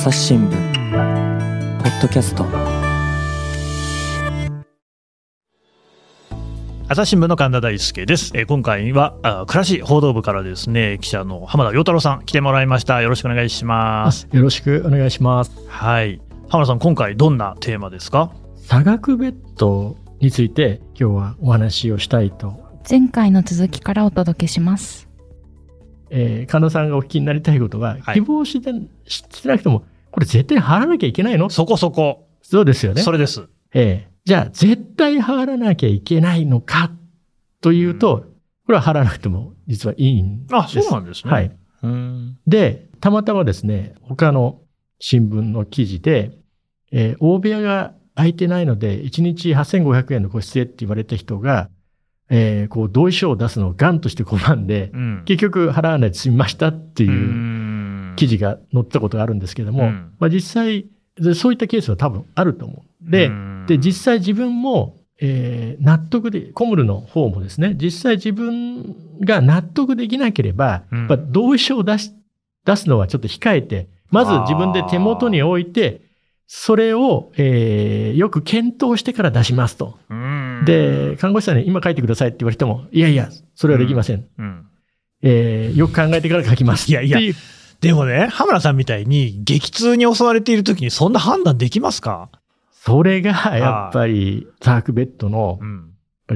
朝日新聞ポッドキャスト朝日新聞の神田大輔です。えー今回はあ暮らし報道部からですね記者の浜田陽太郎さん来てもらいました。よろしくお願いします。よろしくお願いします。はい。浜田さん今回どんなテーマですか？差額ベッドについて今日はお話をしたいと、前回の続きからお届けします。えー神田さんがお聞きになりたいことは、はい希望してしてなくても、これ絶対払わなきゃいけないの？そこそこ。そうですよね。それです。えーじゃあ絶対払わなきゃいけないのか？というと、これは払わなくても実はいいんです。あ、そうなんですね。はい。。うん。で、たまたまですね、他の新聞の記事で、えー大部屋が空いてないので、1日8500円の個室へって言われた人が、えーこう、同意書を出すのをガンとして拒んで、うん。結局払わないで済みましたってういうん記事が載ったことがあるんですけども、うんまあ実際、でそういったケースは多分あると思う。で、うんで、実際自分も、えー納得で、コムルの方もですね、実際自分が納得できなければ、うんやっぱ同意書を出し、出すのはちょっと控えて、まず自分で手元に置いて、それを、えーよく検討してから出しますと。うん。で、看護師さんに今書いてくださいって言われても、いやいや、それはできません。うん。えーよく考えてから書きます。いやいやでもね、浜田さんみたいに激痛に襲われている時にそんな判断できますか？それがやっぱりザークベッドの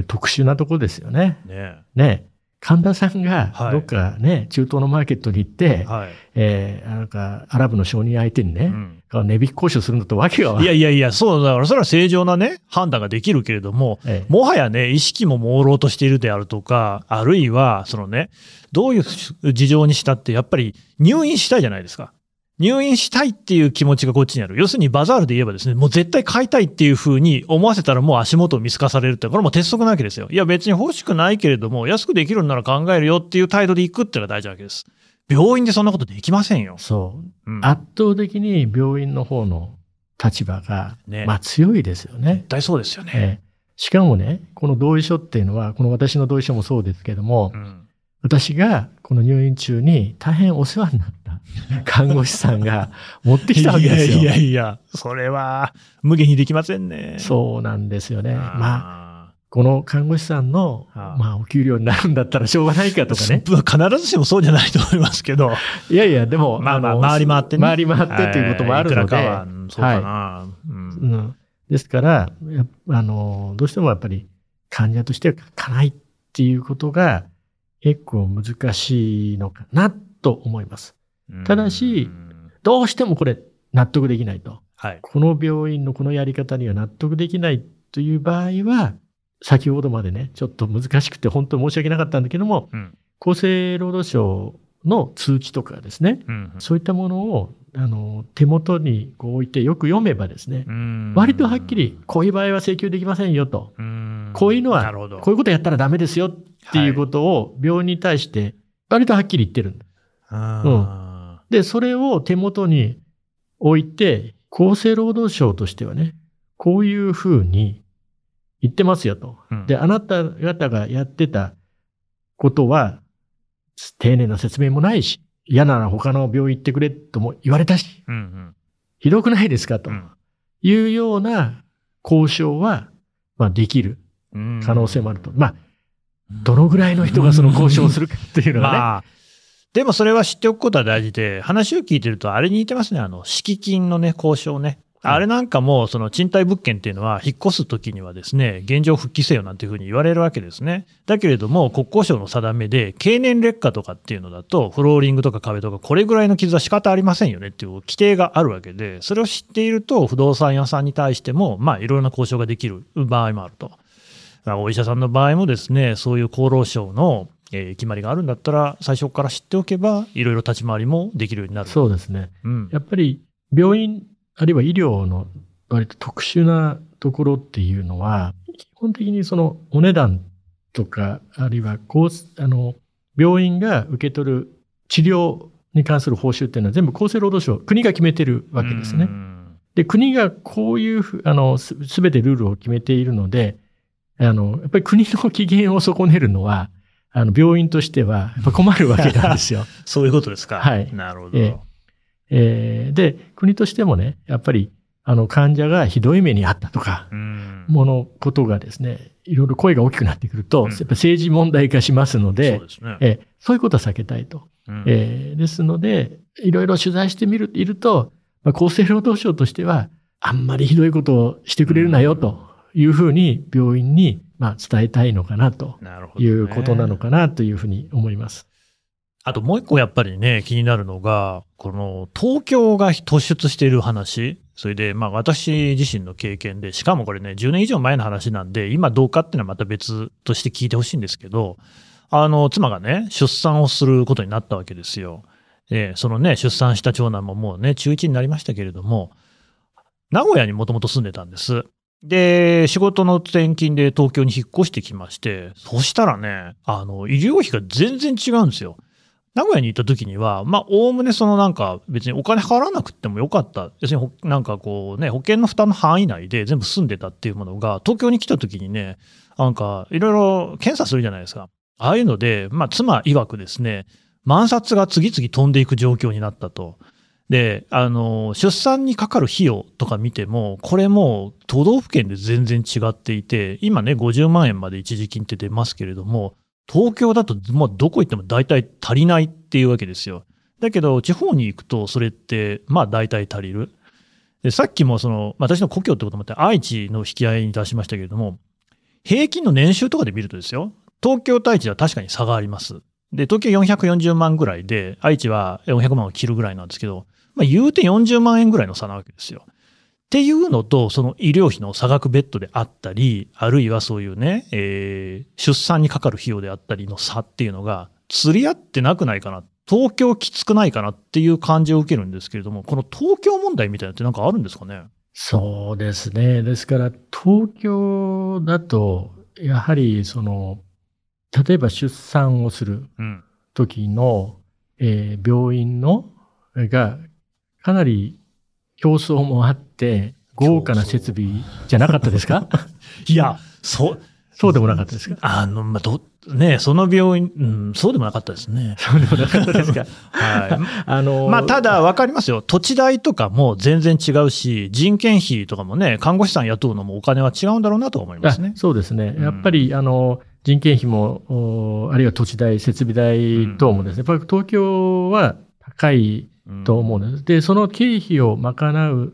特殊なところですよね。ねね。神田さんがはいどっかね、中東のマーケットに行って、はい。えーなんかアラブの商人相手にね、うん値引き交渉するのとわけがわいやいやいや、そうだから、それは正常なね、判断ができるけれども、ええもはやね、意識も朦朧としているであるとか、あるいは、そのね、どういう事情にしたって、やっぱり入院したいじゃないですか。入院したいっていう気持ちがこっちにある。要するにバザールで言えばですね、もう絶対買いたいっていうふうに思わせたらもう足元を見透かされるって、これもう鉄則なわけですよ。いや別に欲しくないけれども、安くできるんなら考えるよっていう態度で行くっていうのが大事なわけです。病院でそんなことできませんよ。そう。うん圧倒的に病院の方の立場が、ねまあ強いですよね絶。対そうですよね。ええしかもね、この同意書っていうのは、この私の同意書もそうですけども、うん私がこの入院中に大変お世話になった 看護師さんが持ってきたわけですよ。いやいやいや、それは無限にできませんね。そうなんですよね。まあ、まこの看護師さんの、まあ、お給料になるんだったらしょうがないかとかね。必ずしもそうじゃないと思いますけど。いやいや、でも、まあまあの回り回ってね回り回ってということもあるので。はいいそうかな。うんうんですから、あの、どうしてもやっぱり患者としては書かないっていうことが結構難しいのかなと思います。ただしうんどうしてもこれ納得できないと。はい。この病院のこのやり方には納得できないという場合は、先ほどまでね、ちょっと難しくて本当に申し訳なかったんだけども、うん。厚生労働省の通知とかですね、うんそういったものをあの手元にこう置いてよく読めばですね、うん。割とはっきり、こういう場合は請求できませんよと、うん。こういうのは。こういうことやったらダメですよっていうことを病院に対して割とはっきり言ってるんだ。あで、それを手元に置いて、厚生労働省としてはね、こういうふうに言ってますよと。ーうんで、あなた方がやってたことは、丁寧な説明もないし、嫌なら他の病院行ってくれとも言われたし、うんひどくないですかとうんいうような交渉は、まあ、できるうん可能性もあると。まあ、どのぐらいの人がその交渉をするかっていうのがね。まあ、でもそれは知っておくことは大事で、話を聞いてると、あれに似てますね、あの、敷金のね、交渉ね。あれなんかも、その賃貸物件っていうのは、引っ越すときにはですね、現状復帰せよなんていうふうに言われるわけですね。だけれども、国交省の定めで、経年劣化とかっていうのだと、フローリングとか壁とか、これぐらいの傷は仕方ありませんよねっていう規定があるわけで、それを知っていると、不動産屋さんに対しても、まあ、いろいろな交渉ができる場合もあると。まあお医者さんの場合もですね、そういう厚労省の、えー決まりがあるんだったら、最初から知っておけば、いろいろ立ち回りもできるようになる。そうですね。うん。やっぱり病院、あるいは医療の割と特殊なところっていうのは、基本的にそのお値段とか、あるいはこうあの病院が受け取る治療に関する報酬っていうのは全部厚生労働省、国が決めてるわけですねう。んで、国がこういうふあのすすべてルールを決めているので、あの、やっぱり国の機嫌を損ねるのは、あの、病院としては、困るわけなんですよ。そういうことですか。はいなるほど。えええーで、国としてもね、やっぱり、あの、患者がひどい目にあったとか、うんものことがですね、いろいろ声が大きくなってくると、うんやっぱ政治問題化しますので、そうですね。えーそういうことは避けたいと。うんえーですので、いろいろ取材してみる、いると、まあ、厚生労働省としては、あんまりひどいことをしてくれるなよというふうに病院に、まあ、伝えたいのかなということなのかなというふうに思います。あともう一個やっぱりね、気になるのが、この東京が突出している話、それでまあ私自身の経験で、しかもこれね、10年以上前の話なんで、今どうかっていうのはまた別として聞いてほしいんですけど、あの、妻がね、出産をすることになったわけですよ。で、そのね、出産した長男ももうね、中1になりましたけれども、名古屋にもともと住んでたんです。で、仕事の転勤で東京に引っ越してきまして、そしたらね、あの、医療費が全然違うんですよ。名古屋に行った時には、まあ、おおむねそのなんか別にお金払わなくてもよかった。要するになんかこうね、保険の負担の範囲内で全部住んでたっていうものが、東京に来た時にね、なんかいろいろ検査するじゃないですか。ああいうので、まあ、妻曰くですね、万札が次々飛んでいく状況になったと。で、あの、出産にかかる費用とか見ても、これも都道府県で全然違っていて、今ね、50万円まで一時金って出ますけれども、東京だともうどこ行っても大体足りないっていうわけですよ。だけど、地方に行くと、それって、まあ大体足りる。で、さっきもその、私の故郷ってこともあって、愛知の引き合いに出しましたけれども、平均の年収とかで見るとですよ、東京と愛知は確かに差があります。で、東京440万ぐらいで、愛知は400万を切るぐらいなんですけど、まあ言うて40万円ぐらいの差なわけですよ。っていうのと、その医療費の差額ベッドであったり、あるいはそういうね、えー出産にかかる費用であったりの差っていうのが、釣り合ってなくないかな。東京きつくないかなっていう感じを受けるんですけれども、この東京問題みたいなのってなんかあるんですかね？そうですね。ですから、東京だと、やはり、その、例えば出産をするうん。時の、えー病院の、が、かなり競争もあって、豪華な設備じゃなかったですか？いや、そう、そうでもなかったですか？あの、まあ、ど、ね、その病院、うん、そうでもなかったですね。そうでもなかったですか？はい。あの、まあ、ただ分かりますよ。土地代とかも全然違うし、人件費とかもね、看護師さん雇うのもお金は違うんだろうなと思いますねあ。そうですね。うんやっぱり、あの、人件費も、おあるいは土地代、設備代等もですね、やっぱり東京は高いと思うんです。で、その経費を賄う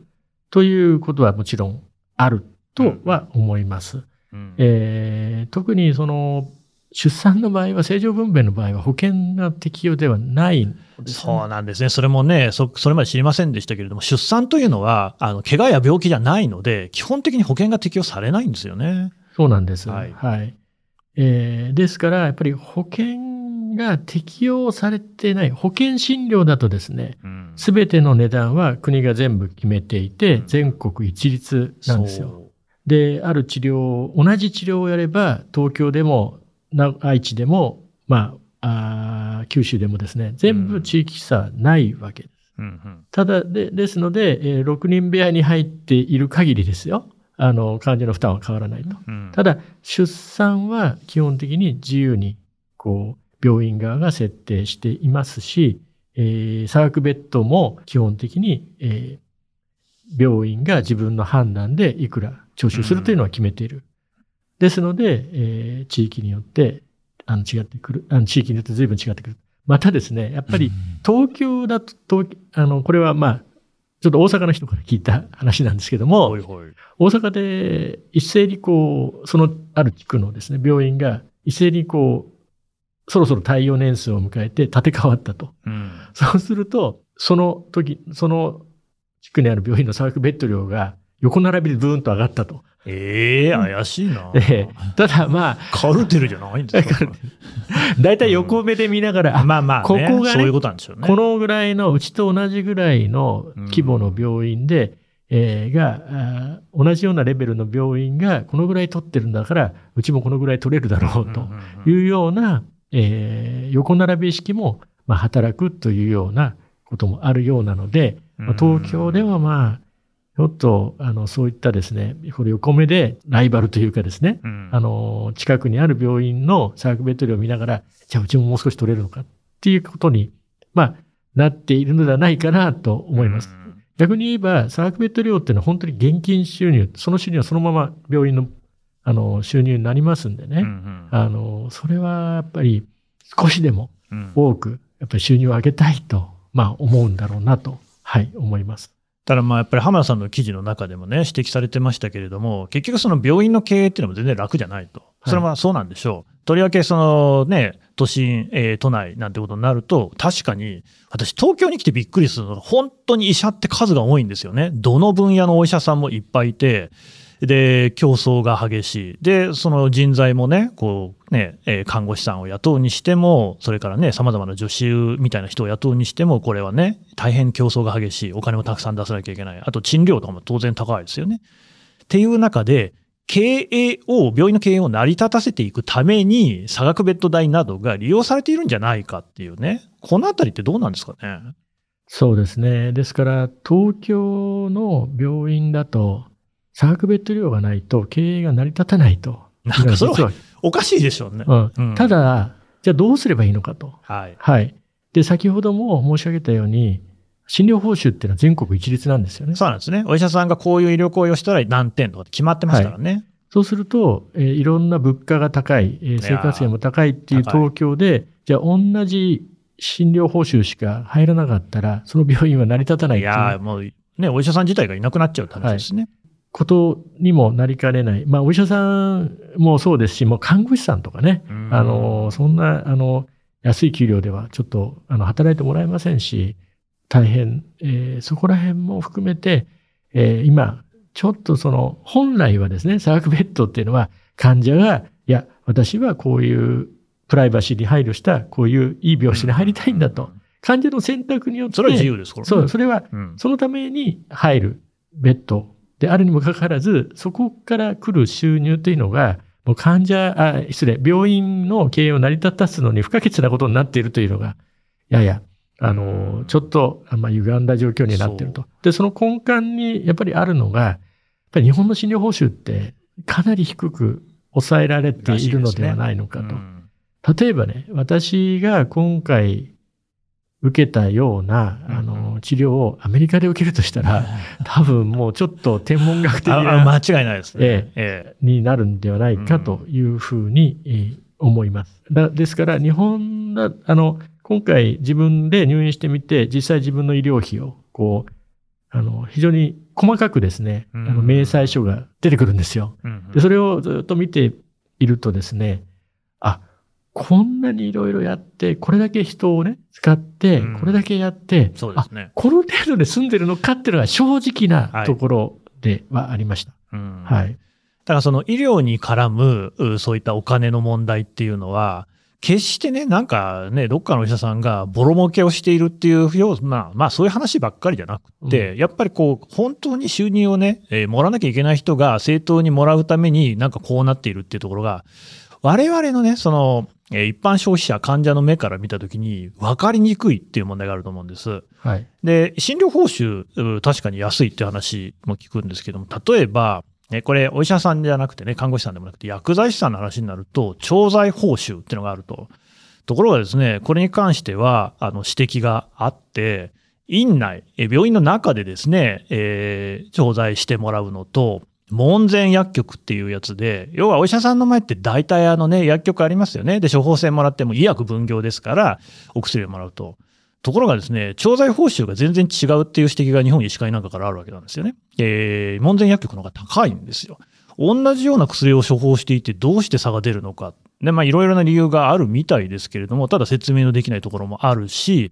ということはもちろんあるとは思います。うんえー特にその、出産の場合は、正常分娩の場合は保険が適用ではないねそうなんですね。それもね、そ、それまで知りませんでしたけれども、出産というのは、あの、怪我や病気じゃないので、基本的に保険が適用されないんですよね。そうなんです。ははいい。えーですから、やっぱり保険が適用されてない、保険診療だとですね、うんすべての値段は国が全部決めていてうん、全国一律なんですよ。で、ある治療を、同じ治療をやれば、東京でも、な愛知でも、まあ、あー九州でもですね、全部地域差ないわけです。うんうんただで、ですので、えー6人部屋に入っている限りですよ。あの、患者の負担は変わらないと。うんただ、出産は基本的に自由に、こう、病院側が設定していますし、えー、差額ベッドも基本的に、えー病院が自分の判断でいくら徴収するというのは決めている。ですので、えー地域によって、あの、違ってくる。あの、地域によって随分違ってくる。またですね、やっぱり、東京だと、東あの、これはまあ、ちょっと大阪の人から聞いた話なんですけども、ほいほい大阪で一斉にこう、そのある地区のですね、病院が一斉にこう、そろそろ対応年数を迎えて建て替わったと。うんそうすると、その時、その地区にある病院の差額ベッド料が横並びでブーンと上がったと。ええ怪しいな。ええただまあ、カルテルじゃないんですか？だいたい横目で見ながら、あまあまあ、ね、ここがねそういうことなんでしょうね。このぐらいの、うちと同じぐらいの規模の病院で、えーが、あー同じようなレベルの病院がこのぐらい取ってるんだから、うちもこのぐらい取れるだろうというような、えー横並び意識も、まあ、働くというようなこともあるようなので、まあ東京ではまあ、ちょっと、あの、そういったですね、これ横目でライバルというかですね、うん。あの、近くにある病院の差額ベッド料を見ながら、じゃあうちももう少し取れるのかっていうことに、まあ、なっているのではないかなと思います。逆に言えば、差額ベッド料っていうのは本当に現金収入、その収入はそのまま病院のあの収入になりますんでね、うんうんあの、それはやっぱり少しでもうん多く、やっぱり収入を上げたいと、まあ思うんだろうなと、はい、思います。ただまあやっぱり浜田さんの記事の中でもね、指摘されてましたけれども、結局その病院の経営っていうのも全然楽じゃないと。それはそうなんでしょう。とりわけそのね、都心、えー都内なんてことになると、確かに、私東京に来てびっくりするのが、本当に医者って数が多いんですよね。どの分野のお医者さんもいっぱいいて、で、競争が激しい。で、その人材もね、こうね、え看護師さんを雇うにしても、それからね、様々な助手みたいな人を雇うにしても、これはね、大変競争が激しい。お金をたくさん出さなきゃいけない。あと賃料とかも当然高いですよね。っていう中で、経営を、病院の経営を成り立たせていくために、差額ベッド代などが利用されているんじゃないかっていうね。このあたりってどうなんですかね。そうですね。ですから、東京の病院だと、差額ベッド料がないと経営が成り立たないと。なんかそれはおかしいでしょうね。うんうんただ、じゃあどうすればいいのかと。はい。はい。で、先ほども申し上げたように、診療報酬っていうのは全国一律なんですよね。そうなんですね。お医者さんがこういう医療行為をしたら何点とかって決まってますからね。そうすると、えーいろんな物価が高い、えー生活費も高いっていう東京で、じゃあ同じ診療報酬しか入らなかったら、その病院は成り立たないいやーもうね、お医者さん自体がいなくなっちゃうって話ですね。ことにもなりかねない。まあ、お医者さんもそうですし、もう看護師さんとかね、うんあの、そんな、あの、安い給料ではちょっと、あの、働いてもらえませんし、大変、えーそこら辺も含めて、えー今、ちょっとその、本来はですね、差額ベッドっていうのは、患者が、いや、私はこういうプライバシーに配慮した、こういういい病室に入りたいんだと。患者の選択によって、それは自由ですからね。そう、それはうん。そのために入るベッドであるにもかかわらず、そこから来る収入というのが、もう患者、あ、失礼、病院の経営を成り立たすのに不可欠なことになっているというのが、やや、あの、ちょっと、あまあ、歪んだ状況になっていると。で、その根幹にやっぱりあるのが、やっぱり日本の診療報酬ってかなり低く抑えられているのではないのかと。うん例えばね、私が今回受けたような、あうんの、治療をアメリカで受けるとしたら、多分もうちょっと天文学的な、間違いないですね。ええになるんではないかというふうに、えー思います。だですから、日本だ、あの、今回自分で入院してみて、実際自分の医療費を、こう、あの、非常に細かくですね、あの、うん明細書が出てくるんですよ。で、それをずっと見ているとですね、あ、こんなにいろいろやって、これだけ人をね、使ってうん、これだけやって、うですね。この程度で済んでるのかっていうのが正直はないところではありました。うんはい。だからその医療に絡むうそういったお金の問題っていうのは、決してね、なんかね、どっかのお医者さんがボロ儲けをしているっていうような、まあそういう話ばっかりじゃなくて、やっぱりこう、本当に収入をね、えーもらわなきゃいけない人が正当にもらうためになんかこうなっているっていうところが、我々のね、その、えー一般消費者、患者の目から見たときに分かりにくいっていう問題があると思うんです。はい。で、診療報酬、う確かに安いって話も聞くんですけども、例えば、ね、これ、お医者さんじゃなくてね、看護師さんでもなくて、薬剤師さんの話になると、調剤報酬っていうのがあると。ところがですね、これに関しては、あの、指摘があって、院内、え病院の中でですね、えー調剤してもらうのと、門前薬局っていうやつで、要はお医者さんの前って大体あのね、薬局ありますよね。で、処方箋もらっても医薬分業ですから、お薬をもらうと。ところがですね、調剤報酬が全然違うっていう指摘が日本医師会なんかからあるわけなんですよね。えー、門前薬局の方が高いんですよ。同じような薬を処方していてどうして差が出るのか。で、まあいろいろな理由があるみたいですけれども、ただ説明のできないところもあるし、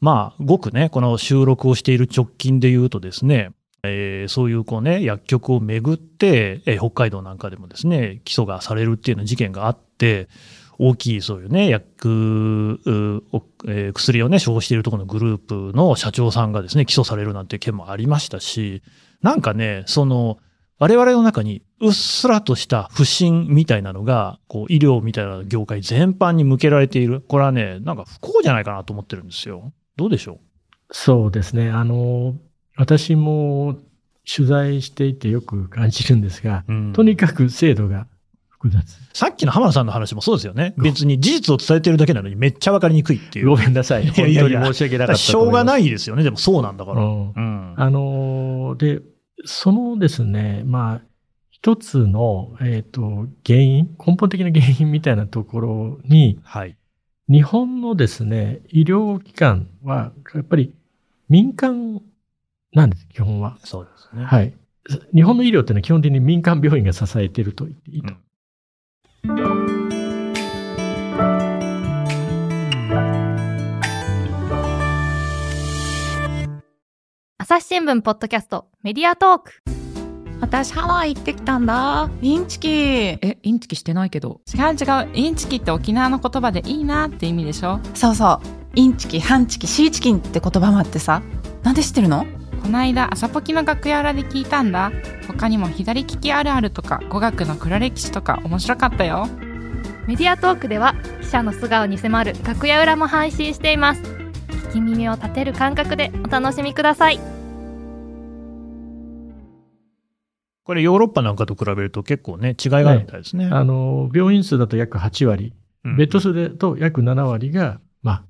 まあ、ごくね、この収録をしている直近で言うとですね、えーそういうこうね、薬局をめぐって、えー北海道なんかでもですね、起訴がされるっていうような事件があって、大きいそういうね、薬、えー薬をね、処方しているところのグループの社長さんがですね、起訴されるなんていう件もありましたし、なんかね、その、我々の中にうっすらとした不信みたいなのが、こう、医療みたいな業界全般に向けられている。これはね、なんか不幸じゃないかなと思ってるんですよ。どうでしょう？そうですね。あの、私も取材していてよく感じるんですが、う、うんとにかく制度が複雑。さっきの浜田さんの話もそうですよね。別に事実を伝えてるだけなのにめっちゃわかりにくいっていう。ごめんなさい。本当に申し訳なかったしょうがいないですよね。でもそうなんだから。うんうん。あのーで、そのですね、まあ、一つの、えっ、と、原因、根本的な原因みたいなところに、はい。日本のですね、医療機関は、やっぱり民間なんです、基本は。そうですね。はい。日本の医療っていうのは基本的に民間病院が支えていると言っていいと。朝日新聞ポッドキャストメディアトーク私ハワイ行ってきたんだ。インチキえ、インチキしてないけど。違う違う。インチキって沖縄の言葉でいいなって意味でしょそうそうインチキハンチキシーチキンって言葉もあってさなんで知ってるの？こないだ朝ポキの楽屋裏で聞いたんだ。他にも左利きあるあるとか語学の黒歴史とか面白かったよ。メディアトークでは記者の素顔に迫る楽屋裏も配信しています聞き耳を立てる感覚でお楽しみくださいこれヨーロッパなんかと比べると結構ね、違いがあるみたいですね。あの、病院数だと約8割、うんベッド数でと約7割が、まあ、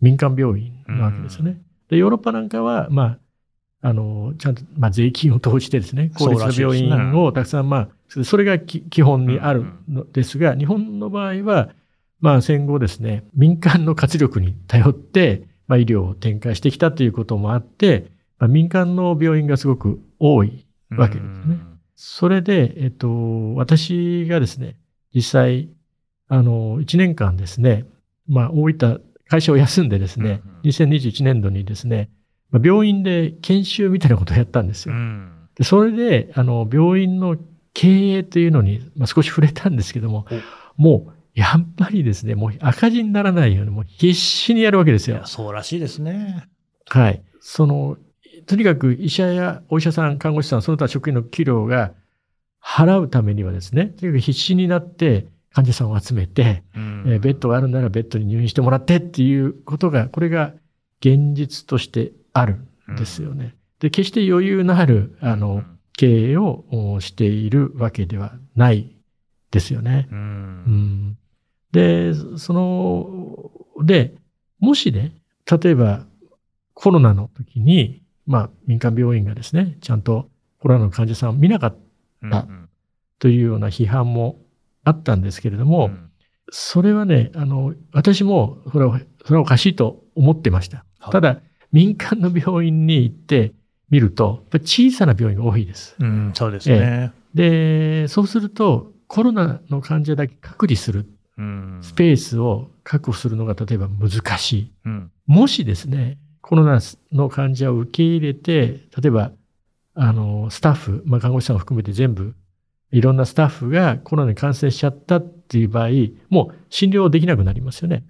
民間病院なわけですよね。で、ヨーロッパなんかは、まあ、あの、ちゃんと、まあ、税金を投じてですね、公立の病院をたくさん、まあ、それがき基本にあるのですが、日本の場合は、まあ、戦後ですね、民間の活力に頼って、まあ、医療を展開してきたということもあって、まあ、民間の病院がすごく多いわけですね。それで、えっと、私がですね、実際、あの、1年間ですね、まあ、大分、会社を休んでですね、うん2021年度にですね、まあ病院で研修みたいなことをやったんですよ。うん。でそれで、あの、病院の経営というのに、まあ、少し触れたんですけども、もう、やっぱりですね、もう赤字にならないように、もう必死にやるわけですよ。そうらしいですね。はい。その、とにかく医者やお医者さん、看護師さん、その他職員の給料が払うためにはですね、とにかく必死になって患者さんを集めて、うんえーベッドがあるならベッドに入院してもらってっていうことが、これが現実としてあるんですよね。で、決して余裕のある、あの、経営をおしているわけではないですよね。う。うんんで、その、で、もしね、例えばコロナの時に、まあ民間病院がですね、ちゃんとコロナの患者さんを見なかったうんというような批判もあったんですけれども、うんそれはね、あの、私も、それは、それはおかしいと思ってました。はいただ、民間の病院に行ってみると、小さな病院が多いです。うん、そうですね。で、そうすると、コロナの患者だけ隔離するうんスペースを確保するのが例えば難しい。うんもしですね、コロナの患者を受け入れて、例えば、あの、スタッフ、まあ、看護師さんを含めて全部、いろんなスタッフがコロナに感染しちゃったっていう場合、もう診療できなくなりますよね。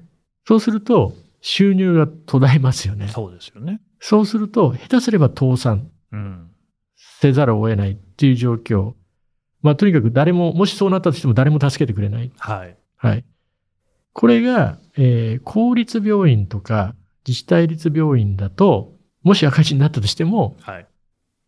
そうすると、収入が途絶えますよね。そうですよね。そうすると、下手すれば倒産うん。せざるを得ないっていう状況。まあ、とにかく誰も、もしそうなったとしても誰も助けてくれない。はい。はい。これが、えー公立病院とか自治体立病院だと、もし赤字になったとしても、はい。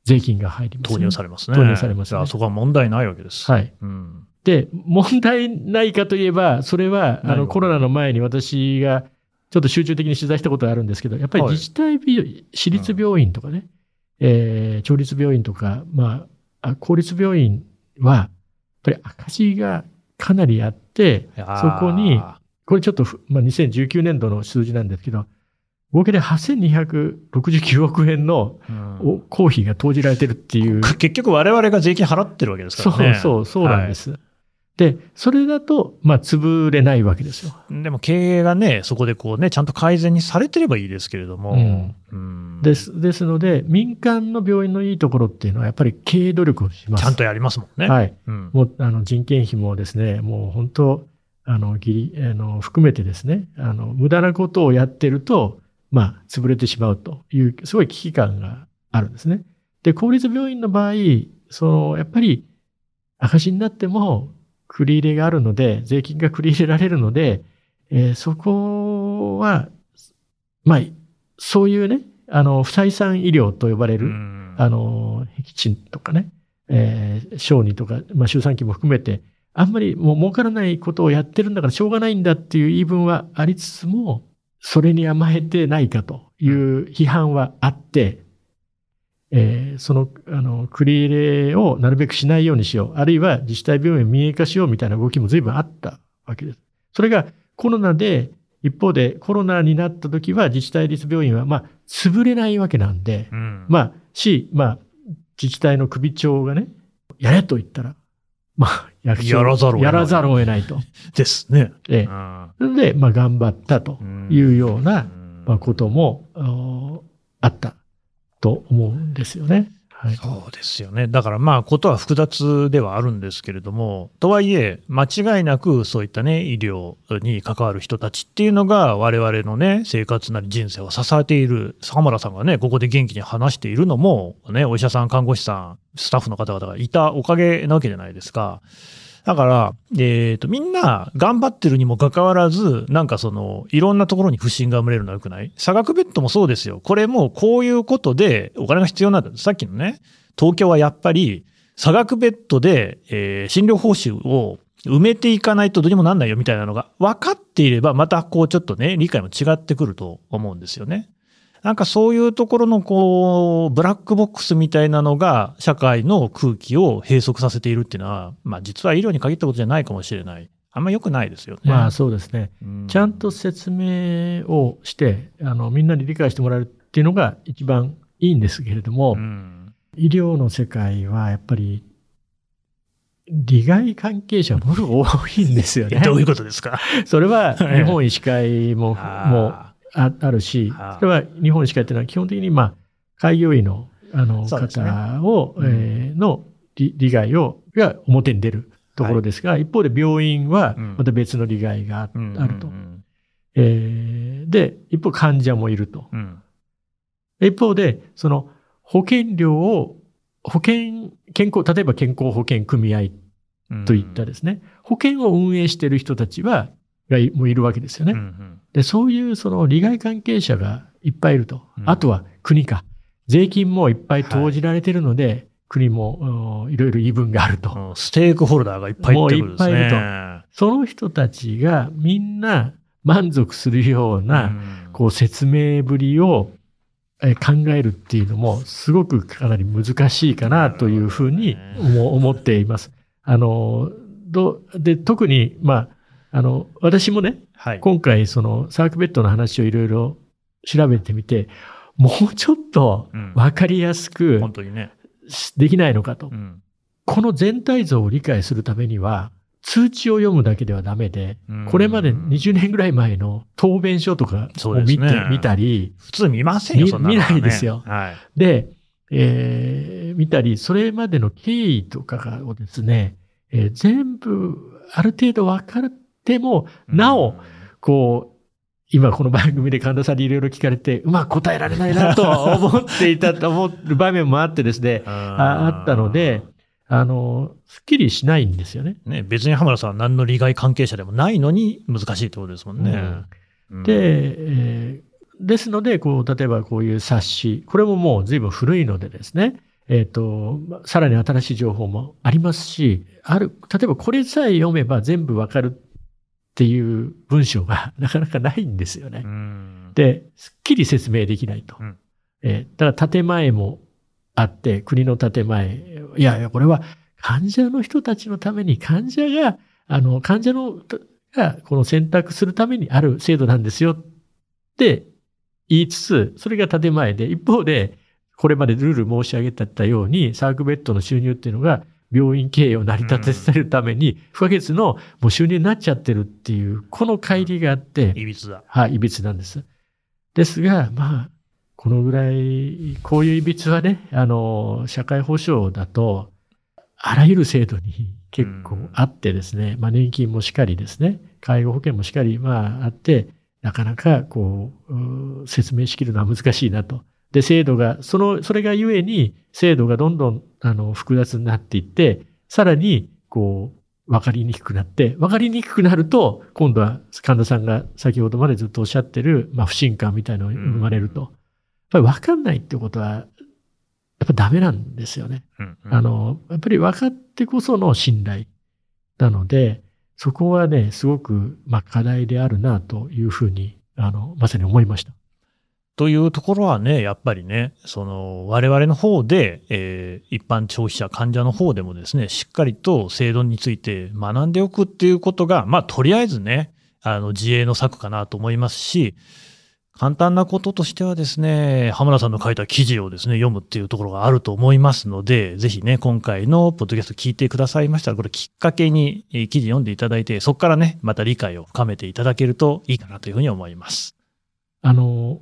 税金が入ります、投入されますね。投入されますねあそこは問題ないわけです。はい。うん。で、問題ないかといえば、それは、あの、コロナの前に私が、ちょっと集中的に取材したことがあるんですけど、やっぱりはい自治体病院、私立病院とかね、えー町立病院とか、まあ、あ公立病院は、やっぱり赤字がかなりあって、そこに、これちょっとふ、まあ、2019年度の数字なんですけど、合計で8269億円の公費が投じられてるっていう。結局我々が税金払ってるわけですかそうらね。そう、そうなんです。で、それだと、まあ、潰れないわけですよ。はいでも経営がね、そこでこうね、ちゃんと改善にされてればいいですけれども。うんうんです。ですので、民間の病院のいいところっていうのは、やっぱり経営努力をします。ちゃんとやりますもんね。はい。うんもう、あの、人件費もですね、もう本当、あの、ぎり、あの、含めてですね、あの、無駄なことをやってると、まあ、潰れてしまうという、すごい危機感があるんですね。で、公立病院の場合、その、やっぱり、赤字になっても、繰り入れがあるので、税金が繰り入れられるので、えーそこは、まあ、そういうね、あの、不採算医療と呼ばれる、うん。あの、僻地とかね、えー小児とか、まあ、周産期も含めて、あんまりもう儲からないことをやってるんだからしょうがないんだっていう言い分はありつつも、それに甘えてないかという批判はあって、えーその、あの、繰り入れをなるべくしないようにしよう。あるいは自治体病院を民営化しようみたいな動きも随分あったわけです。それがコロナで、一方でコロナになった時は自治体立病院は、まあ、潰れないわけなんで、うんまあ、し、まあ、自治体の首長がね、やれと言ったら、まあ、役所やらざるを得ないやらざるを得ないと。ですね。ええで、まあ、頑張ったというような、まあ、ことも、ああったと思うんですよね。はい。そうですよね。だからまあ、ことは複雑ではあるんですけれども、とはいえ、間違いなくそういったね、医療に関わる人たちっていうのが、我々のね、生活なり人生を支えている、坂村さんがね、ここで元気に話しているのも、ね、お医者さん、看護師さん、スタッフの方々がいたおかげなわけじゃないですか。だから、えっ、と、みんな頑張ってるにもかかわらず、なんかその、いろんなところに不信が生まれるのは良くない？差額ベッドもそうですよ。これもこういうことでお金が必要なんだ。さっきのね、東京はやっぱり、差額ベッドで、えー診療報酬を埋めていかないとどうにもなんないよみたいなのが分かっていれば、またこうちょっとね、理解も違ってくると思うんですよね。なんかそういうところのこう、ブラックボックスみたいなのが社会の空気を閉塞させているっていうのは、まあ実は医療に限ったことじゃないかもしれない。あんま良くないですよね。まあ、そうですね。うんちゃんと説明をして、あの、みんなに理解してもらえるっていうのが一番いいんですけれども、うん医療の世界はやっぱり、利害関係者がもの多いんですよね。どういうことですか？それははい日本医師会も、もあああるしあ、それは日本医師会っていうのは基本的に、まあ、開業医のあの方を、うん。えーの利利害をが表に出るところですが、一方で病院はうん。また別の利害があ,、るとう。んえーで、一方患者もいると。うん。一方で、その保険料を、保険、健康、例えば健康保険組合うんといったですね、保険を運営している人たちは、がいもういるわけですよね。うんうんで、そういうその利害関係者がいっぱいいると。うんあとは国か。税金もいっぱい投じられているので、国もうんいろいろ言い分があると。うんステークホルダーがいっぱいいるんですね。もういっぱその人たちがみんな満足するような、うんこう説明ぶりをえー考えるっていうのもすごくかなり難しいかなというふうに思っています。あの、どで、特に、まあ、あの、私もね、はい。今回そのサークベッドの話をいろいろ調べてみて、もうちょっとうんわかりやすく本当にね。できないのかと。うんこの全体像を理解するためには、通知を読むだけではダメで、これまで20年ぐらい前の答弁書とかを見て、ね見たり、普通見ませんよ、見そんなね見ないですよはい。で、えー見たり、それまでの経緯とかをですね、えー全部ある程度分かっても、なお、こう、今この番組で神田さんにいろいろ聞かれて、うまく答えられないなと 思っていたと思う場面もあってですね、ああったので、あの、すっきりしないんですよね。ね、別に浜田さんは何の利害関係者でもないのに難しいってことですもんね。うんで、えーですので、こう、例えばこういう冊子、これももう随分古いのでですね、えっ、と、まさらに新しい情報もありますし、ある、例えばこれさえ読めば全部わかるっていう文章が なかなかないんですよね。うんで、すっきり説明できないと。うんえーだから建前もあって、国の建前、いやいや、これは患者の人たちのために患者が、あの、患者の、がこの選択するためにある制度なんですよって言いつつ、それが建前で、一方で、これまでルール申し上げたように、サークベッドの収入っていうのが、病院経営を成り立てるために、不可欠のもう収入になっちゃってるっていう、この乖離があって、いびつだ。はい、いびつなんです。ですが、まあ、このぐらい、こういういびつはね、あの、社会保障だと、あらゆる制度に結構あってですね、まあ年金もしっかりですね、介護保険もしっかり、まああって、なかなかこう、説明しきるのは難しいなと。で、制度が、その、それがゆえに、制度がどんどん、あの、複雑になっていって、さらに、こう、わかりにくくなって、わかりにくくなると、今度は神田さんが先ほどまでずっとおっしゃってる、まあ、不信感みたいなのが生まれると。やっぱりわかんないってことは、やっぱダメなんですよね。うんうんあの、やっぱり分かってこその信頼。なので、そこはね、すごく、まあ、課題であるなというふうに、あの、まさに思いました。というところはね、やっぱりね、その我々の方で、えー、一般消費者、患者の方でもですね、しっかりと制度について学んでおくっていうことが、まあ、とりあえずね、あの、自衛の策かなと思いますし、簡単なこととしてはですね、浜田さんの書いた記事をですね、読むっていうところがあると思いますので、ぜひね、今回のポッドキャスト聞いてくださいましたら、これきっかけに記事読んでいただいて、そこからね、また理解を深めていただけるといいかなというふうに思います。あの、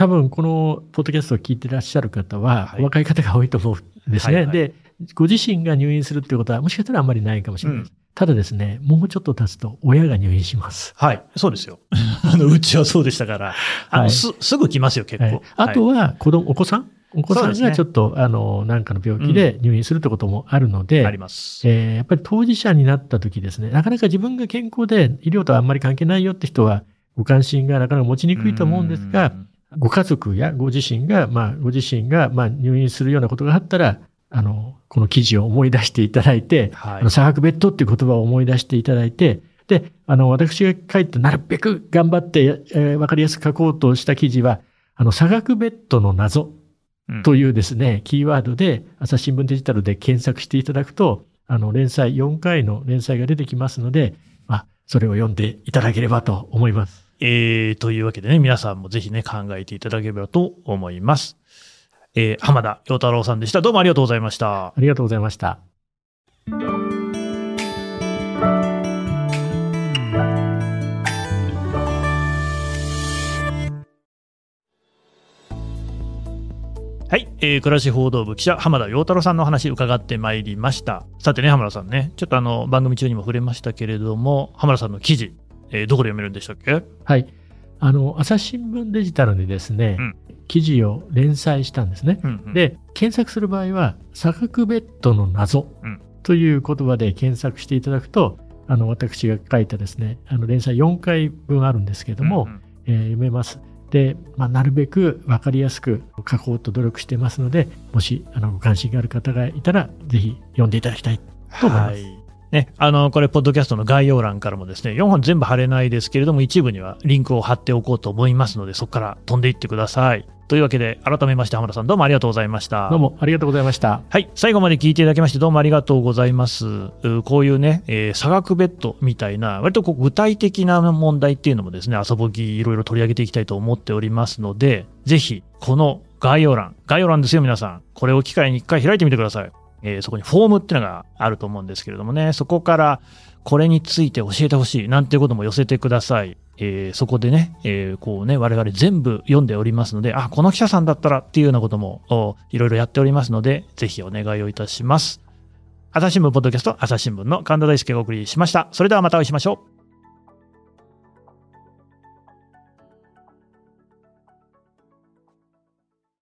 多分このポッドキャストを聞いてらっしゃる方は、はい、お若い方が多いと思うんですね。はいはい、で、ご自身が入院するっていうことは、もしかしたらあんまりないかもしれない。うんただですね、もうちょっと経つと親が入院します。はい。そうですよ。あの、うちはそうでしたから。あの、はい、す、すぐ来ますよ、結構。はい、あとは、子供、お子さん？お子さんがちょっと、ね、あの、なんかの病気で入院するってこともあるので、うん、あります。えー、やっぱり当事者になった時ですね、なかなか自分が健康で医療とはあんまり関係ないよって人は、ご関心がなかなか持ちにくいと思うんですが、ご家族やご自身が、まあ、ご自身が、まあ、入院するようなことがあったら、あの、この記事を思い出していただいて、はい、あの、差額ベッドっていう言葉を思い出していただいて、で、あの、私が書いたなるべく頑張って、えー、わかりやすく書こうとした記事は、あの、差額ベッドの謎というですね、うん、キーワードで、朝日新聞デジタルで検索していただくと、あの、連載、4回の連載が出てきますので、まあ、それを読んでいただければと思います。えー、というわけでね、皆さんもぜひね、考えていただければと思います。えー、浜田陽太郎さんでした。どうもありがとうございました。ありがとうございました。はい、えー、暮らし報道部記者、浜田陽太郎さんの話伺ってまいりました。さてね、浜田さんね、ちょっとあの、番組中にも触れましたけれども、浜田さんの記事、えー、どこで読めるんでしたっけ？はい。あの、朝日新聞デジタルにですね、うん、記事を連載したんですね。うんうん、で、検索する場合は、サカクベッドの謎という言葉で検索していただくと、あの、私が書いたですね、あの、連載4回分あるんですけども、うんうん、えー、読めます。で、まあ、なるべく分かりやすく書こうと努力してますので、もし、あの、ご関心がある方がいたら、ぜひ読んでいただきたいと思います。はいね、あの、これ、ポッドキャストの概要欄からもですね、4本全部貼れないですけれども、一部にはリンクを貼っておこうと思いますので、そこから飛んでいってください。というわけで、改めまして、浜田さん、どうもありがとうございました。どうもありがとうございました。はい、最後まで聞いていただきまして、どうもありがとうございます。こういうね、えー、差額ベッドみたいな、割とこう具体的な問題っていうのもですね、遊ぼぎいろいろ取り上げていきたいと思っておりますので、ぜひ、この概要欄、概要欄ですよ、皆さん。これを機会に一回開いてみてください。えー、そこにフォームっていうのがあると思うんですけれどもね、そこからこれについて教えてほしいなんていうことも寄せてください。えー、そこでね、えー、こうね、我々全部読んでおりますので、あ、この記者さんだったらっていうようなこともいろいろやっておりますので、ぜひお願いをいたします。朝日新聞ポッドキャスト、朝日新聞の神田大輔がお送りしました。それではまたお会いしましょう。